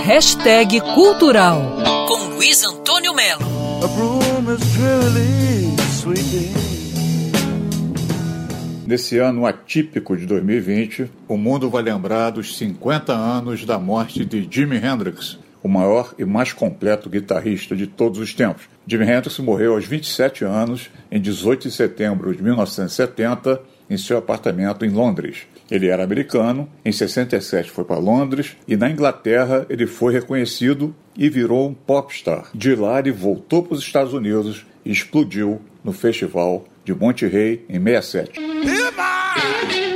Hashtag Cultural com Luiz Antônio Melo. Nesse ano atípico de 2020, o mundo vai lembrar dos 50 anos da morte de Jimi Hendrix, o maior e mais completo guitarrista de todos os tempos. Jimi Hendrix morreu aos 27 anos, em 18 de setembro de 1970, em seu apartamento em Londres. Ele era americano, em 67 foi para Londres e na Inglaterra ele foi reconhecido e virou um popstar. De lá ele voltou para os Estados Unidos e explodiu no festival de Monterrey em 67.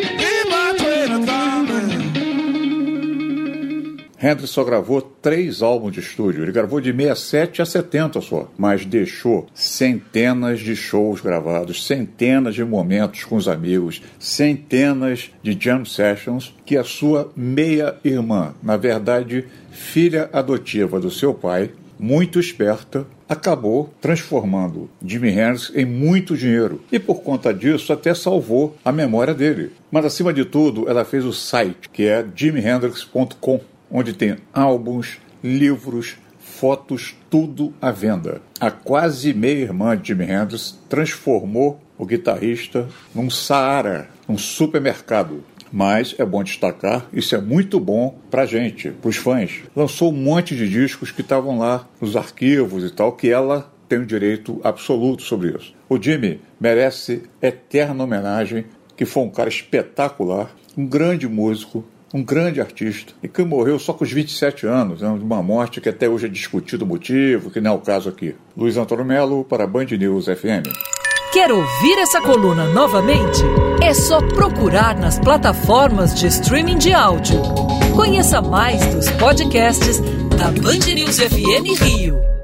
Hendrix só gravou três álbuns de estúdio. Ele gravou de 67 a 70 só, mas deixou centenas de shows gravados, centenas de momentos com os amigos, centenas de jam sessions que a sua meia-irmã, na verdade, filha adotiva do seu pai, muito esperta, acabou transformando Jimi Hendrix em muito dinheiro e por conta disso até salvou a memória dele. Mas acima de tudo, ela fez o site que é jimihendrix.com onde tem álbuns, livros, fotos, tudo à venda. A quase meia-irmã de Jimi Hendrix transformou o guitarrista num Saara, um supermercado. Mas é bom destacar, isso é muito bom pra gente, pros fãs. Lançou um monte de discos que estavam lá nos arquivos e tal, que ela tem o direito absoluto sobre isso. O Jimmy merece eterna homenagem, que foi um cara espetacular, um grande músico, um grande artista, e que morreu só com os 27 anos, né, uma morte que até hoje é discutido o motivo, que não é o caso aqui. Luiz Antônio Melo para a Band News FM. Quer ouvir essa coluna novamente? É só procurar nas plataformas de streaming de áudio. Conheça mais dos podcasts da Band News FM Rio.